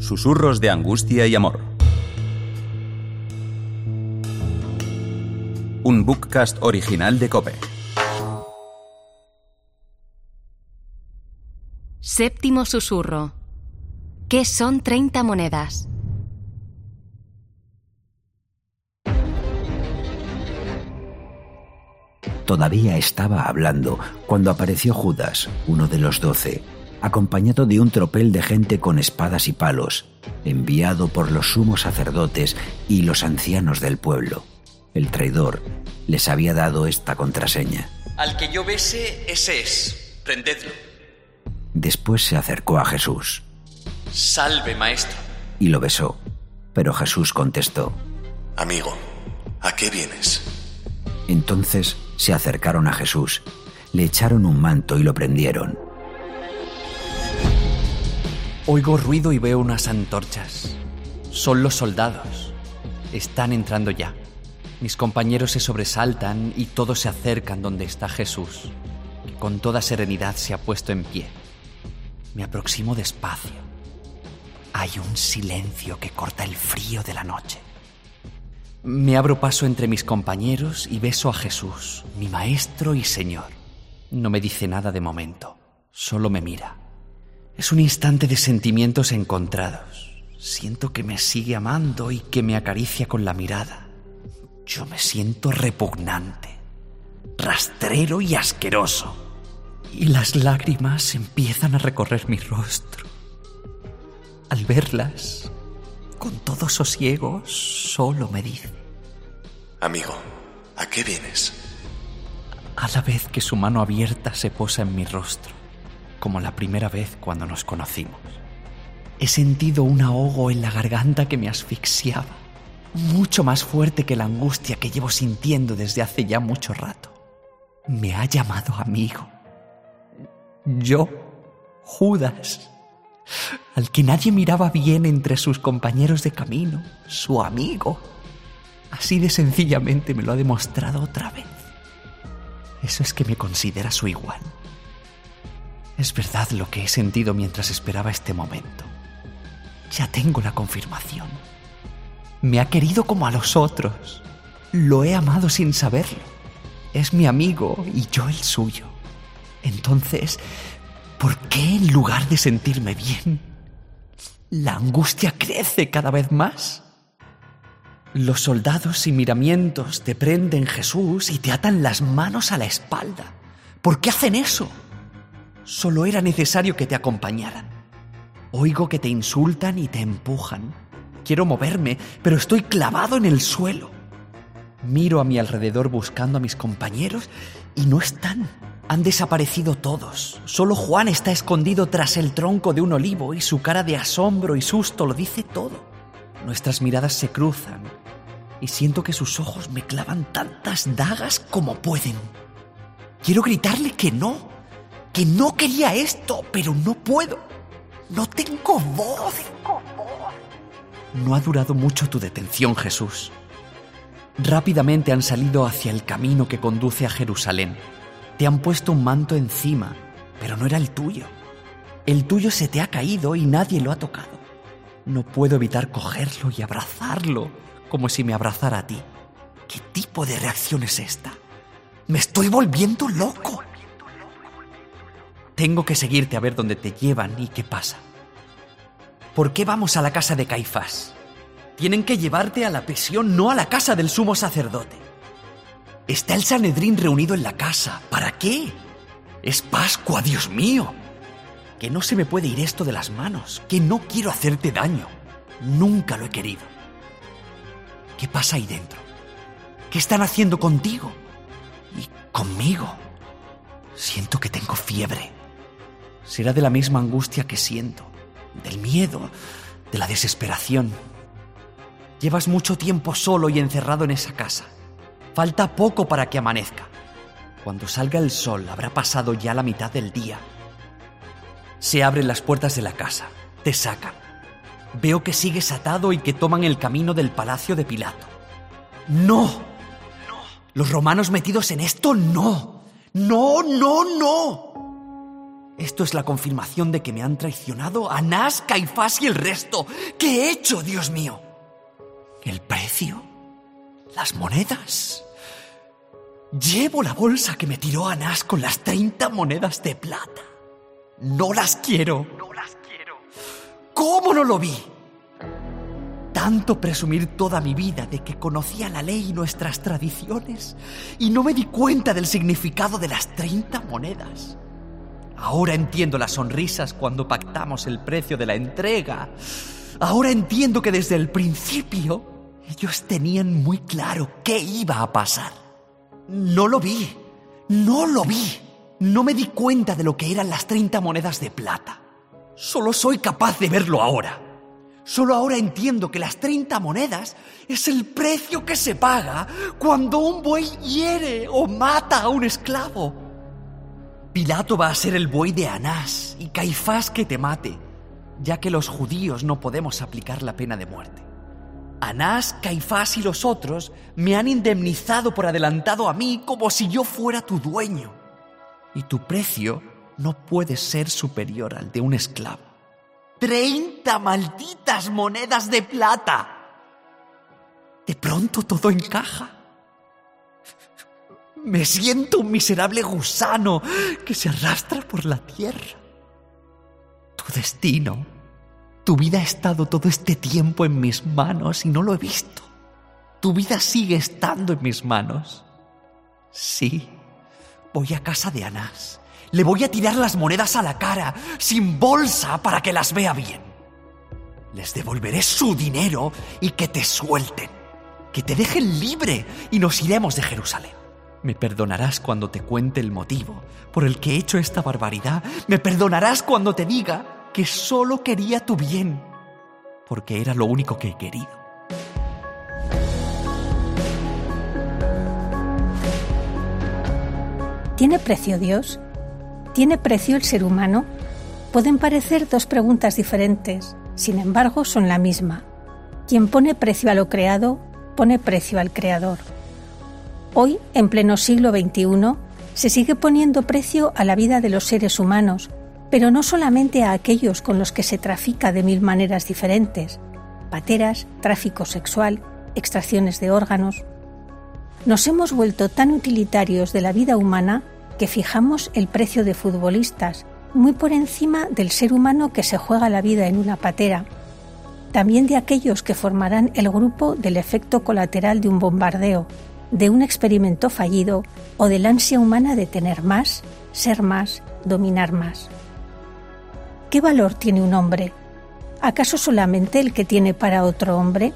Susurros de angustia y amor. Un bookcast original de Cope. Séptimo susurro. ¿Qué son 30 monedas? Todavía estaba hablando cuando apareció Judas, uno de los doce, acompañado de un tropel de gente con espadas y palos, enviado por los sumos sacerdotes y los ancianos del pueblo. El traidor les había dado esta contraseña. Al que yo bese, ese es. Prendedlo. Después se acercó a Jesús Salve, maestro. y lo besó, pero Jesús contestó. Amigo, ¿a qué vienes? Entonces se acercaron a Jesús, le echaron un manto y lo prendieron. Oigo ruido y veo unas antorchas. Son los soldados. Están entrando ya. Mis compañeros se sobresaltan y todos se acercan donde está Jesús, que con toda serenidad se ha puesto en pie. Me aproximo despacio. Hay un silencio que corta el frío de la noche. Me abro paso entre mis compañeros y beso a Jesús, mi maestro y señor. No me dice nada de momento, solo me mira. Es un instante de sentimientos encontrados. Siento que me sigue amando y que me acaricia con la mirada. Yo me siento repugnante, rastrero y asqueroso. Y las lágrimas empiezan a recorrer mi rostro. Al verlas, con todo sosiego, solo me dice, Amigo, ¿a qué vienes? a la vez que su mano abierta se posa en mi rostro, como la primera vez cuando nos conocimos. He sentido un ahogo en la garganta que me asfixiaba, mucho más fuerte que la angustia que llevo sintiendo desde hace ya mucho rato. Me ha llamado amigo. Yo, Judas, al que nadie miraba bien entre sus compañeros de camino, su amigo. Así de sencillamente me lo ha demostrado otra vez. Eso es que me considera su igual. Es verdad lo que he sentido mientras esperaba este momento. Ya tengo la confirmación. Me ha querido como a los otros. Lo he amado sin saberlo. Es mi amigo y yo el suyo. Entonces, ¿por qué en lugar de sentirme bien, la angustia crece cada vez más? Los soldados y miramientos te prenden Jesús y te atan las manos a la espalda. ¿Por qué hacen eso? Solo era necesario que te acompañaran. Oigo que te insultan y te empujan. Quiero moverme, pero estoy clavado en el suelo. Miro a mi alrededor buscando a mis compañeros y no están. Han desaparecido todos. Solo Juan está escondido tras el tronco de un olivo y su cara de asombro y susto lo dice todo. Nuestras miradas se cruzan y siento que sus ojos me clavan tantas dagas como pueden. Quiero gritarle que no, que no quería esto, pero no puedo. No tengo voz. No ha durado mucho tu detención, Jesús. Rápidamente han salido hacia el camino que conduce a Jerusalén. Te han puesto un manto encima, pero no era el tuyo. El tuyo se te ha caído y nadie lo ha tocado. No puedo evitar cogerlo y abrazarlo, como si me abrazara a ti. ¿Qué tipo de reacción es esta? Me estoy volviendo loco. Tengo que seguirte a ver dónde te llevan y qué pasa. ¿Por qué vamos a la casa de Caifás? Tienen que llevarte a la prisión, no a la casa del sumo sacerdote. Está el Sanedrín reunido en la casa. ¿Para qué? Es Pascua, Dios mío. Que no se me puede ir esto de las manos, que no quiero hacerte daño. Nunca lo he querido. ¿Qué pasa ahí dentro? ¿Qué están haciendo contigo? Y conmigo. Siento que tengo fiebre. Será de la misma angustia que siento, del miedo, de la desesperación. Llevas mucho tiempo solo y encerrado en esa casa. Falta poco para que amanezca. Cuando salga el sol habrá pasado ya la mitad del día. Se abren las puertas de la casa. Te sacan. Veo que sigues atado y que toman el camino del palacio de Pilato. ¡No! Los romanos metidos en esto, no. No, no, no. Esto es la confirmación de que me han traicionado Anás, Caifás y el resto. ¿Qué he hecho, Dios mío? ¿El precio? ¿Las monedas? Llevo la bolsa que me tiró Anás con las 30 monedas de plata. No las quiero. No las quiero. ¿Cómo no lo vi? Tanto presumir toda mi vida de que conocía la ley y nuestras tradiciones y no me di cuenta del significado de las 30 monedas. Ahora entiendo las sonrisas cuando pactamos el precio de la entrega. Ahora entiendo que desde el principio ellos tenían muy claro qué iba a pasar. No lo vi, no lo vi. No me di cuenta de lo que eran las 30 monedas de plata. Solo soy capaz de verlo ahora. Solo ahora entiendo que las 30 monedas es el precio que se paga cuando un buey hiere o mata a un esclavo. Pilato va a ser el buey de Anás y Caifás que te mate, ya que los judíos no podemos aplicar la pena de muerte. Anás, Caifás y los otros me han indemnizado por adelantado a mí como si yo fuera tu dueño. Y tu precio no puede ser superior al de un esclavo. ¡Treinta malditas monedas de plata! De pronto todo encaja. Me siento un miserable gusano que se arrastra por la tierra. Tu destino, tu vida ha estado todo este tiempo en mis manos y no lo he visto. Tu vida sigue estando en mis manos. Sí, voy a casa de Anás. Le voy a tirar las monedas a la cara, sin bolsa, para que las vea bien. Les devolveré su dinero y que te suelten. Que te dejen libre y nos iremos de Jerusalén. Me perdonarás cuando te cuente el motivo por el que he hecho esta barbaridad. Me perdonarás cuando te diga que solo quería tu bien, porque era lo único que he querido. ¿Tiene precio Dios? ¿Tiene precio el ser humano? Pueden parecer dos preguntas diferentes, sin embargo son la misma. Quien pone precio a lo creado, pone precio al creador. Hoy, en pleno siglo XXI, se sigue poniendo precio a la vida de los seres humanos, pero no solamente a aquellos con los que se trafica de mil maneras diferentes, pateras, tráfico sexual, extracciones de órganos. Nos hemos vuelto tan utilitarios de la vida humana que fijamos el precio de futbolistas muy por encima del ser humano que se juega la vida en una patera, también de aquellos que formarán el grupo del efecto colateral de un bombardeo, de un experimento fallido o del ansia humana de tener más, ser más, dominar más. ¿Qué valor tiene un hombre? ¿Acaso solamente el que tiene para otro hombre?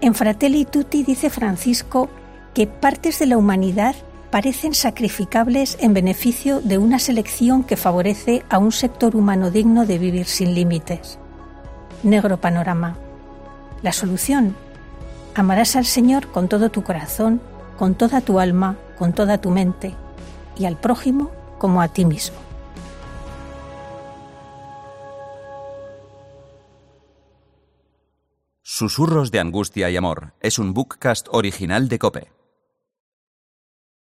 En Fratelli Tutti dice Francisco que partes de la humanidad parecen sacrificables en beneficio de una selección que favorece a un sector humano digno de vivir sin límites. Negro panorama. La solución. Amarás al Señor con todo tu corazón, con toda tu alma, con toda tu mente, y al prójimo como a ti mismo. Susurros de Angustia y Amor es un bookcast original de Cope.